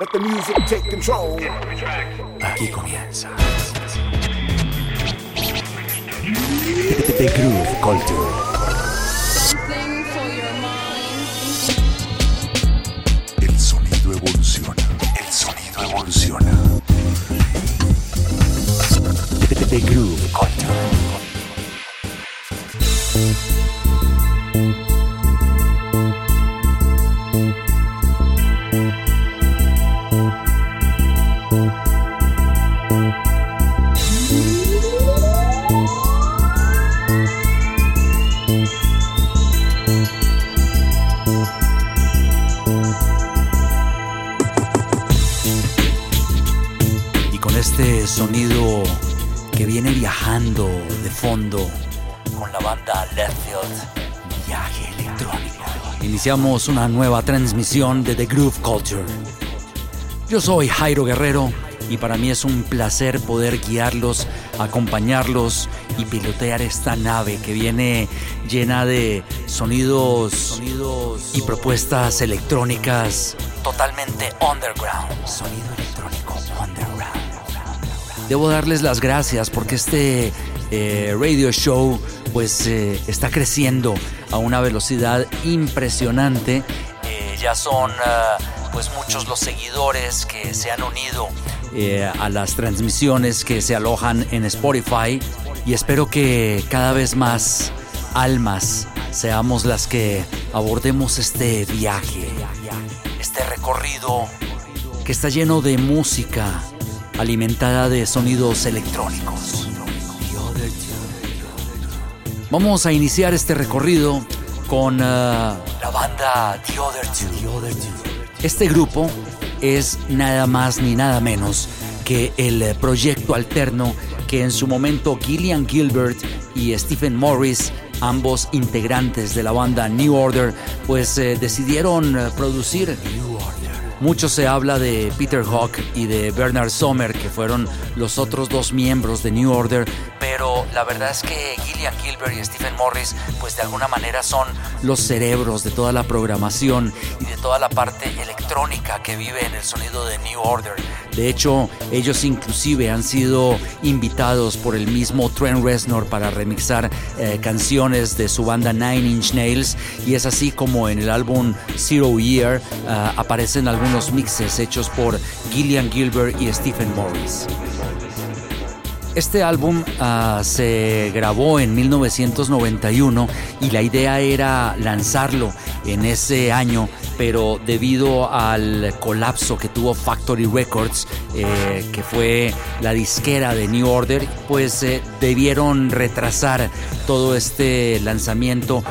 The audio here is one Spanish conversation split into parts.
Let the music take control. Aquí comienza. The Groove Culture. Thing for your mind. El sonido evoluciona. El sonido evoluciona. The Groove Culture. Iniciamos una nueva transmisión de The Groove Culture. Yo soy Jairo Guerrero y para mí es un placer poder guiarlos, acompañarlos y pilotear esta nave que viene llena de sonidos, sonidos y propuestas electrónicas totalmente underground. Sonido electrónico underground. Debo darles las gracias porque este eh, radio show pues eh, está creciendo a una velocidad impresionante. Eh, ya son ah, pues muchos los seguidores que se han unido eh, a las transmisiones que se alojan en Spotify y espero que cada vez más almas seamos las que abordemos este viaje, este recorrido que está lleno de música alimentada de sonidos electrónicos. Vamos a iniciar este recorrido con ah, la banda The Other Two. Este grupo es nada más ni nada menos que el eh, proyecto alterno que en su momento Gillian Gilbert y Stephen Morris, ambos integrantes de la banda New Order, pues eh, decidieron eh, producir. Mucho se habla de Peter Hawk y de Bernard Sommer, que fueron los otros dos miembros de New Order, pero la verdad es que Gillian Gilbert y Stephen Morris, pues de alguna manera son los cerebros de toda la programación y de toda la parte electrónica que vive en el sonido de New Order. De hecho, ellos inclusive han sido invitados por el mismo Trent Reznor para remixar eh, canciones de su banda Nine Inch Nails y es así como en el álbum Zero Year ah, aparecen algunos mixes hechos por Gillian Gilbert y Stephen Morris. Este álbum ah, se grabó en 1991 y la idea era lanzarlo en ese año, pero debido al colapso que tuvo Factory Records, eh, que fue la disquera de New Order, pues eh, debieron retrasar todo este lanzamiento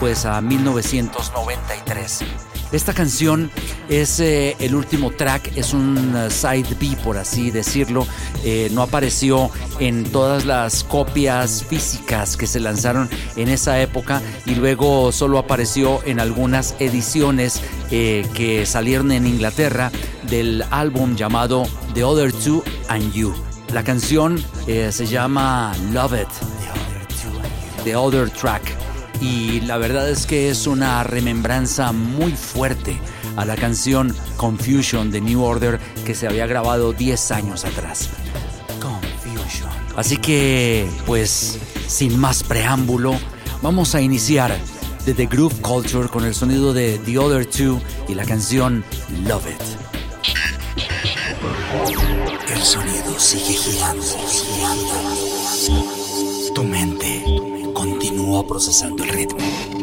pues a 1993. Esta canción es eh, el último track, es un uh, side B por así decirlo. Eh, no apareció en todas las copias físicas que se lanzaron en esa época y luego solo apareció en algunas ediciones eh, que salieron en Inglaterra del álbum llamado The Other Two and You. La canción se llama Love It, The Other Track y la verdad es que es una remembranza muy fuerte a la canción Confusion de New Order que se había grabado 10 años atrás. Confusion. Así que, pues, sin más preámbulo, vamos a iniciar de The Groove Culture con el sonido de The Other Two y la canción Love It. El sonido sigue girando, girando. Tu mente procesando el ritmo.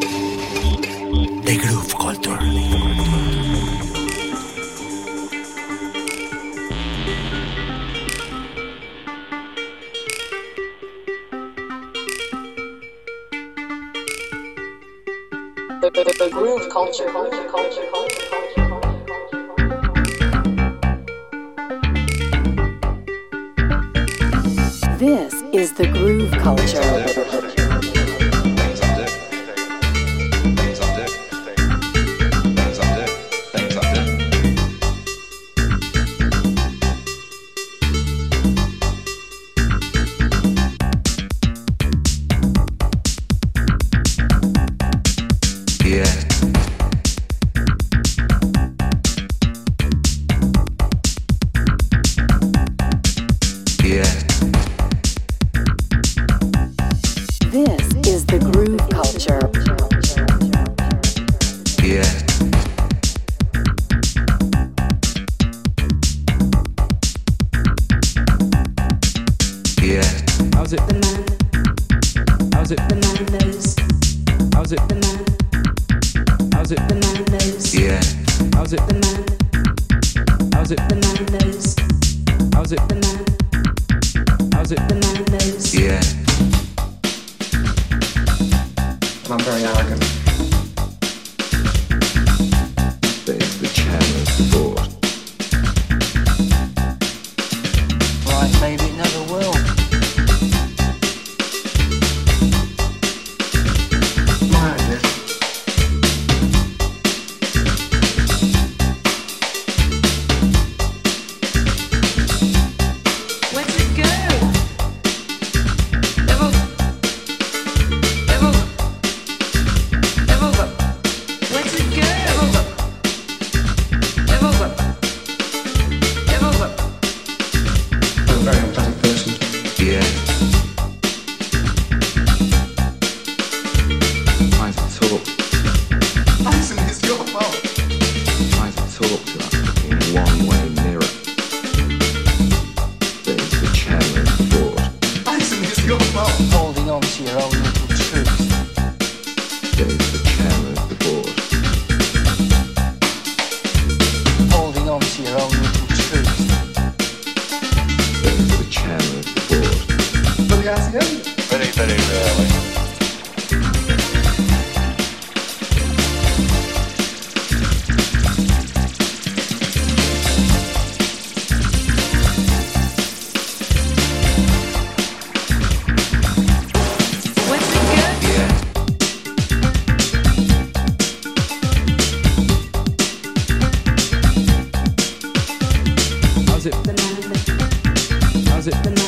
It?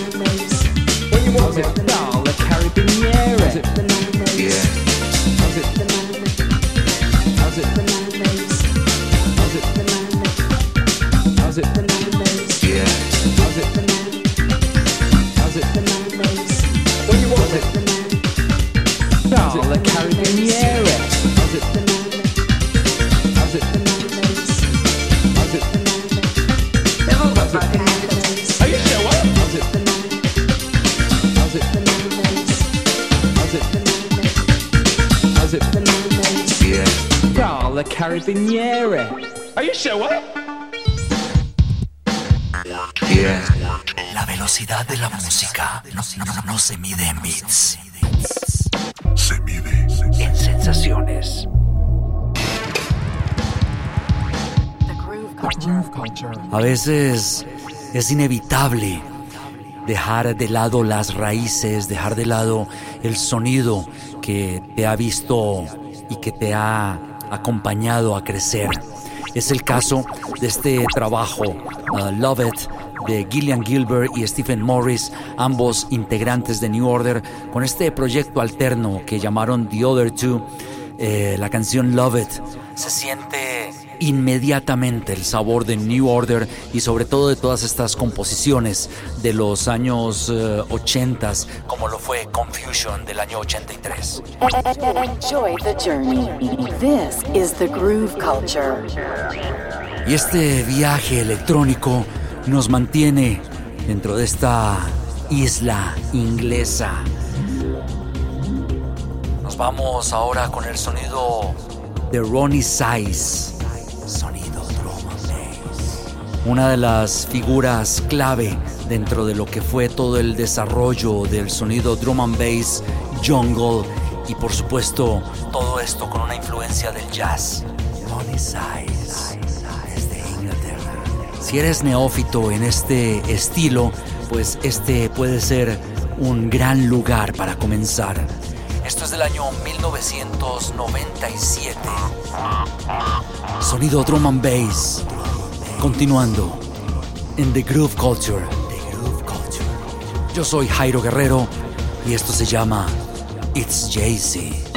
No- se mide en bits, Se mide. en sensaciones. A veces es inevitable dejar de lado las raíces, dejar de lado el sonido que te ha visto y que te ha acompañado a crecer. Es el caso de este trabajo, uh, Love It, de Gillian Gilbert y Stephen Morris, ambos integrantes de New Order, con este proyecto alterno que llamaron The Other Two, eh, la canción Love It. Se siente inmediatamente el sabor de New Order y sobre todo de todas estas composiciones de los años eh, 80 como lo fue Confusion del año 83. Enjoy the journey. This is the Groove Culture. Y este viaje electrónico nos mantiene dentro de esta isla inglesa. Nos vamos ahora con el sonido de Ronnie Size. Sonido drum. Una de las figuras clave dentro de lo que fue todo el desarrollo del sonido drum and bass, jungle y por supuesto todo esto con una influencia del jazz. Ronnie Size. Si eres neófito en este estilo, pues este puede ser un gran lugar para comenzar. Esto es del año 1997. Sonido drum and bass. Continuando en The Groove Culture. Yo soy Jairo Guerrero y esto se llama It's Jay-Z.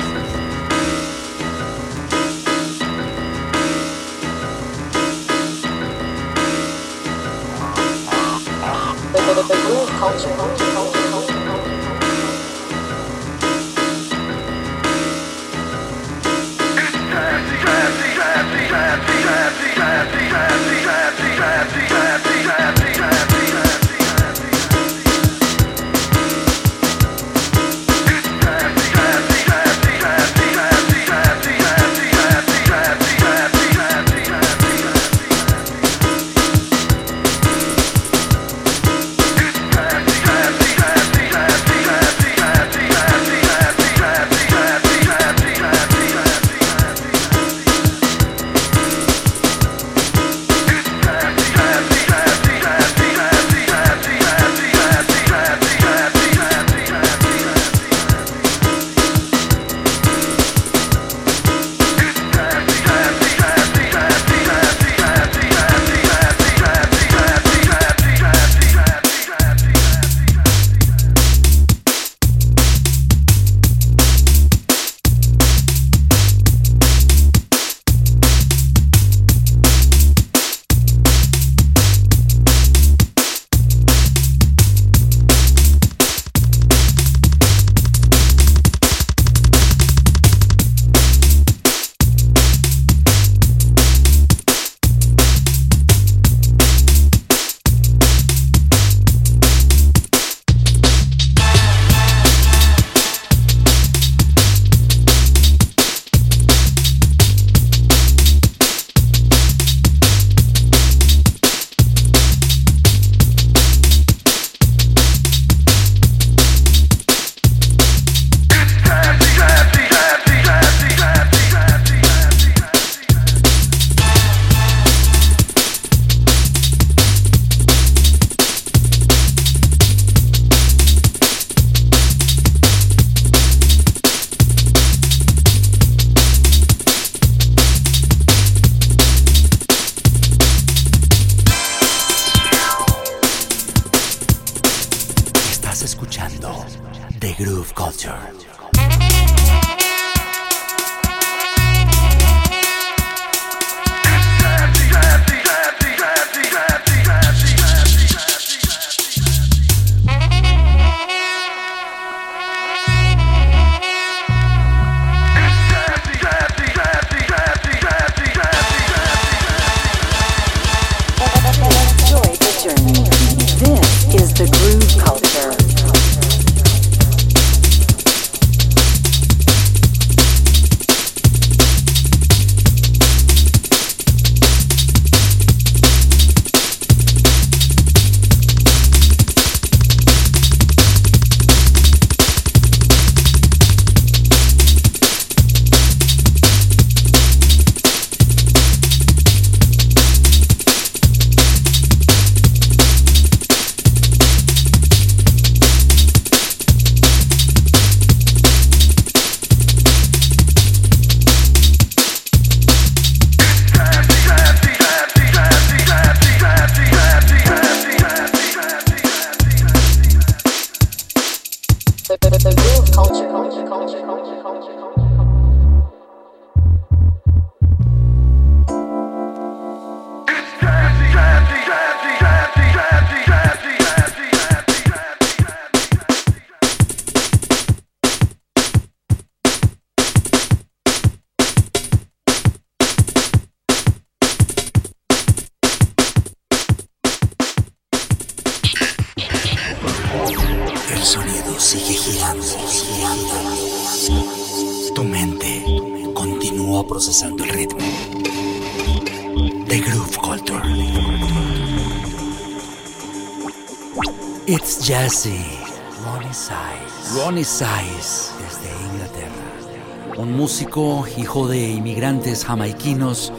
Músico hijo de inmigrantes jamaiquinos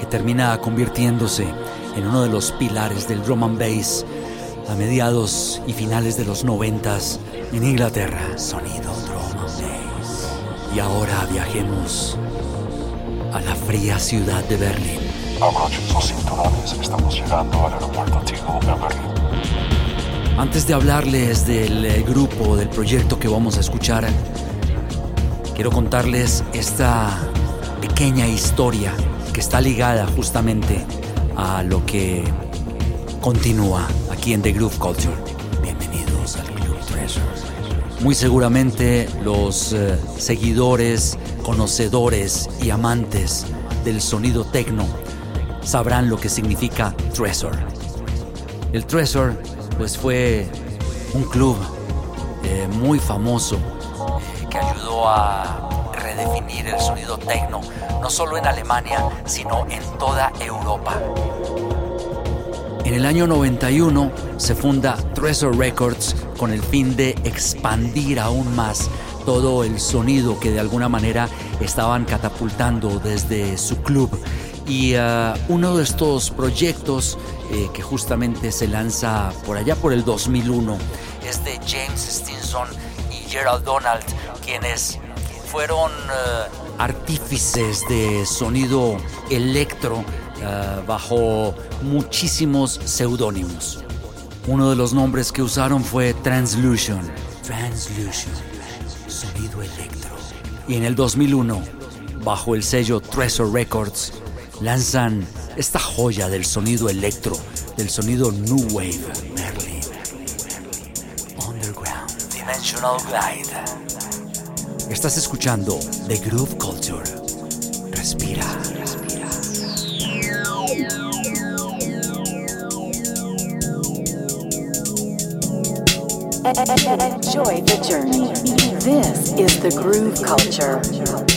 que termina convirtiéndose en uno de los pilares del drum and bass a mediados y finales de los noventas en Inglaterra. Sonido drum and bass. Y ahora viajemos a la fría ciudad de Berlín. Abrochen sus cinturones, estamos llegando al aeropuerto Tegel de Berlín. Antes de hablarles del eh, grupo, del proyecto que vamos a escuchar, quiero contarles esta pequeña historia que está ligada justamente a lo que continúa aquí en The Groove Culture. Bienvenidos al Club Treasure. Muy seguramente los eh, seguidores, conocedores y amantes del sonido techno sabrán lo que significa Treasure. El Treasure pues fue un club eh, muy famoso que ayudó a el sonido techno, no solo en Alemania, sino en toda Europa. En el año 91 se funda Treasure Records con el fin de expandir aún más todo el sonido que de alguna manera estaban catapultando desde su club. Y ah, uno de estos proyectos eh, que justamente se lanza por allá por el 2001 es de James Stinson y Gerald Donald, quienes fueron eh, artífices de sonido electro eh, bajo muchísimos seudónimos. Uno de los nombres que usaron fue Translution. Translution, sonido electro. Y en el 2001, bajo el sello Treasure Records, lanzan esta joya del sonido electro, del sonido New Wave, Merlin. Underground, Dimensional Glide. Estás escuchando The Groove Culture. Respira, respira. Enjoy the journey. This is the groove culture.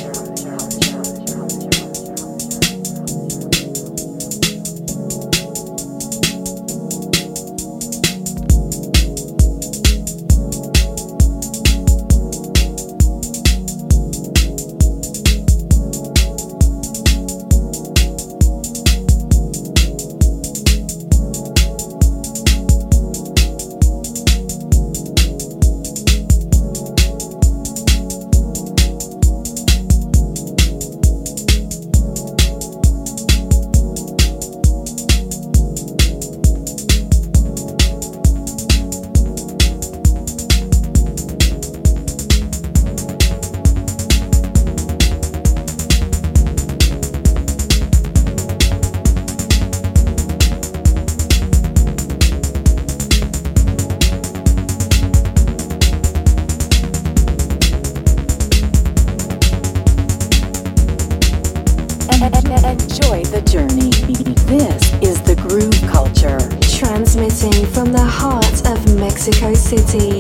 This is the groove culture. Transmitting from the heart of Mexico City.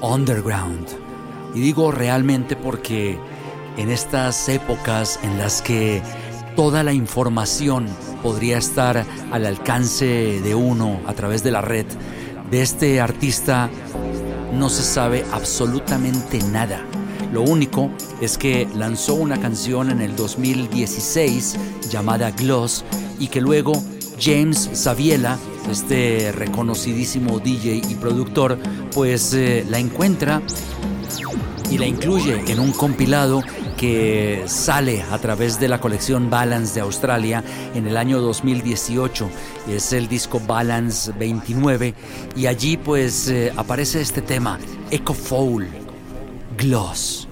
Underground. Y digo realmente porque en estas épocas en las que toda la información podría estar al alcance de uno a través de la red, de este artista no se sabe absolutamente nada. Lo único es que lanzó una canción en el 2016 llamada Gloss y que luego James Saviela, este reconocidísimo DJ y productor, pues eh, la encuentra y la incluye en un compilado que sale a través de la colección Balance de Australia en el año 2018. Es el disco Balance 29 y allí pues eh, aparece este tema, Echo Foul, Gloss.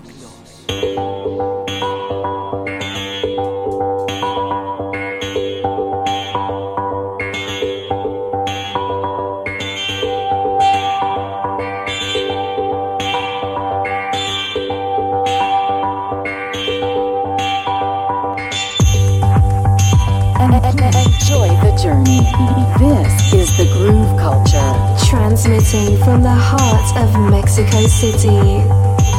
Transmitting from the heart of Mexico City.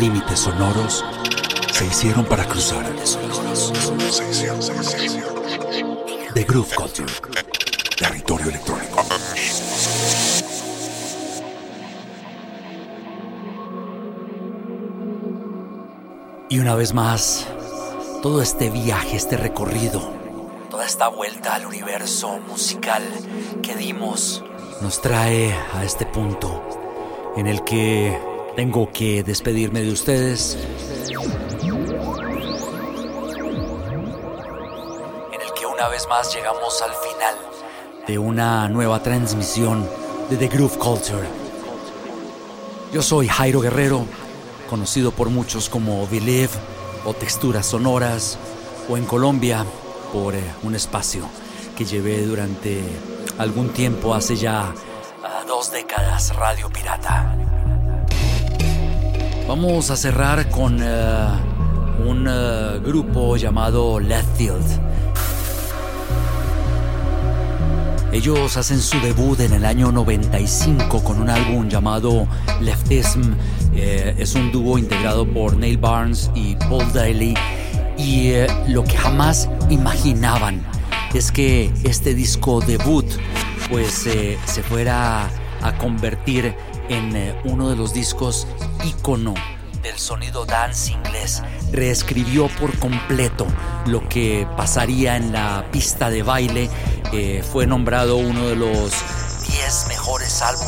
Límites sonoros se hicieron para cruzar. The Groove Culture. Territorio electrónico. Y una vez más, todo este viaje, este recorrido, toda esta vuelta al universo musical que dimos, nos trae a este punto en el que tengo que despedirme de ustedes. En el que una vez más llegamos al final de una nueva transmisión de The Groove Culture. Yo soy Jairo Guerrero, conocido por muchos como Believe o Texturas Sonoras, o en Colombia por eh, un espacio que llevé durante algún tiempo, hace ya ah, dos décadas, Radio Pirata. Vamos a cerrar con eh, un eh, grupo llamado Left Field. Ellos hacen su debut en el año 95 con un álbum llamado Leftism. Eh, es un dúo integrado por Neil Barnes y Paul Daly. Y lo que jamás imaginaban es que este disco debut pues se fuera a convertir en uno de los discos ícono del sonido dance inglés. Reescribió por completo lo que pasaría en la pista de baile. Eh, fue nombrado uno de los 10 mejores álbumes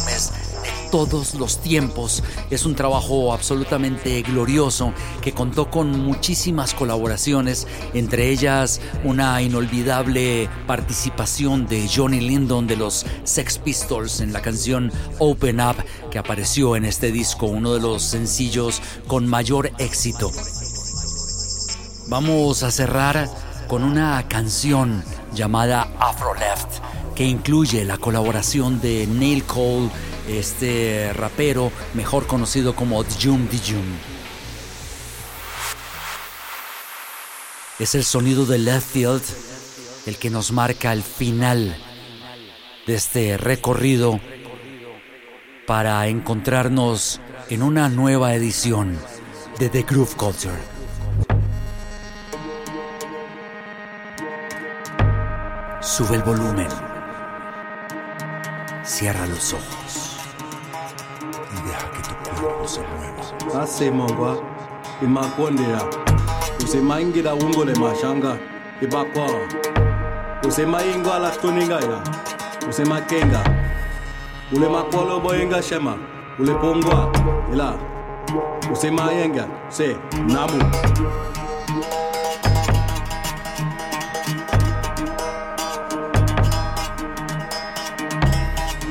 todos los tiempos. Es un trabajo absolutamente glorioso que contó con muchísimas colaboraciones, entre ellas una inolvidable participación de Johnny Lindon de los Sex Pistols en la canción Open Up que apareció en este disco, uno de los sencillos con mayor éxito. Vamos a cerrar con una canción llamada Afro Left que incluye la colaboración de Neil Cole, este rapero mejor conocido como Dijum Dijum. Es el sonido de Left Field el que nos marca el final de este recorrido para encontrarnos en una nueva edición de The Groove Culture. Sube el volumen. Cierra los ojos. Y deja que tu cuerpo se mueva. asemangwa imakondera usemaingira ungole mashanga ibakwa usemaingwa lastoningaya usemakenga ule makolo boyenga shema ule pongwa ila usemayenga se namu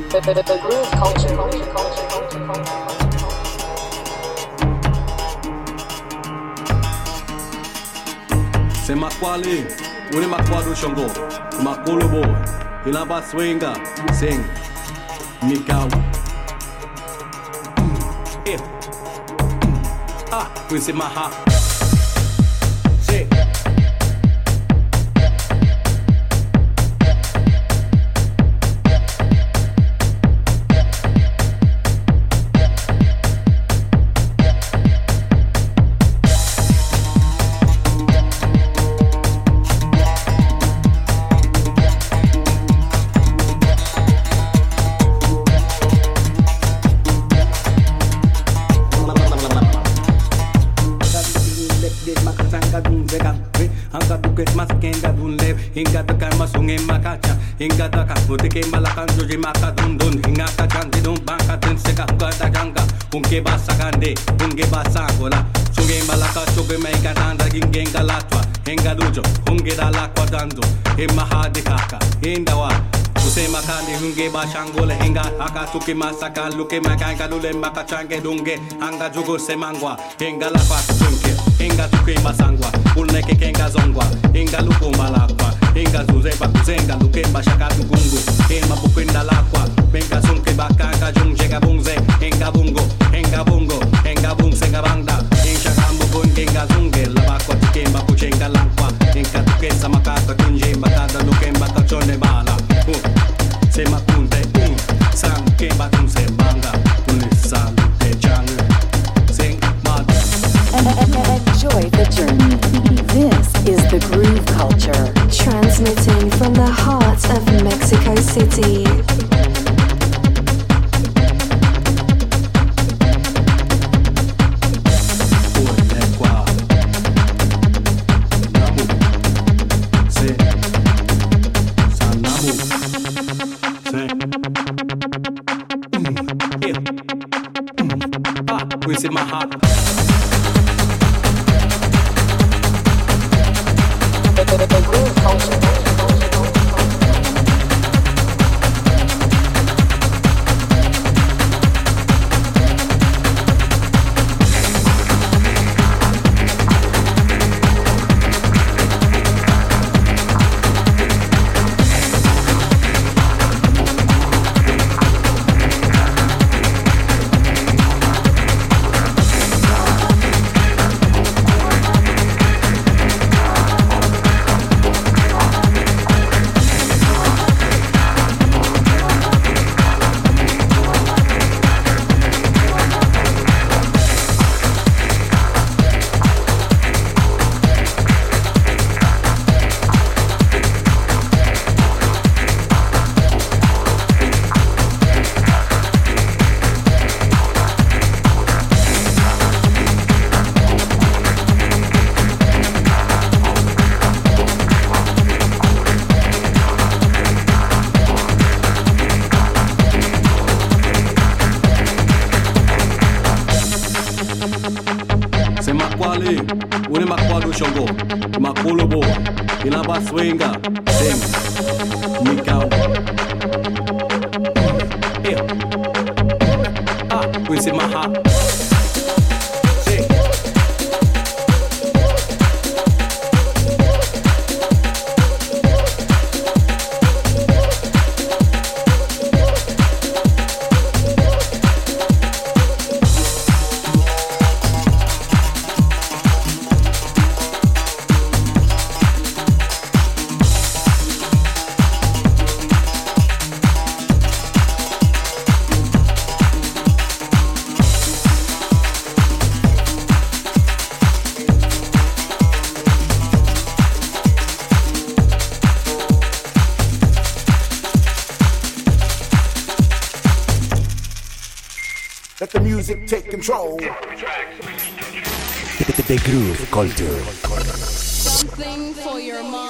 The, the, the, the groove culture. culture, culture, culture, culture, Sema kwali, une makwado shongo, makulu boy, ilaba swinga, sing, mikau. Mm, eh, mm, ah, ha. Kuketmaskenga dunlev, hingata karmasunge makacha, hingata kakutike malakan joji maka dundun, hingata chandidun banka tinseka hukata janga, unke ba basakande, unke ba basangola, suge malaka suge meika tanda gingenga latwa, henga dujo, da lakwa dando, he mahadikaka, hendawa, kusema kande hunge ba bashangole henga akatuki masaka luke makanga lule makachange dunge. Hanga jugo semangwa. Henga la patunke henga tuki masangwa. Ulneke kenga zongwa. Henga luko malakwa. Henga zuze bakuzenga luke bashaka tukungu. Hema bukwenda lakwa. Benga sunke bakanga jungjega bungze. Henga bungo. Henga bungo. Henga bungsenga bangda. Kambu kambukun henga zunge. Labakwa tuke makuchenga lankwa henga tuki samaka kunje makata luke makachone bala. Uh. Sema Groove Culture. Something for your mind.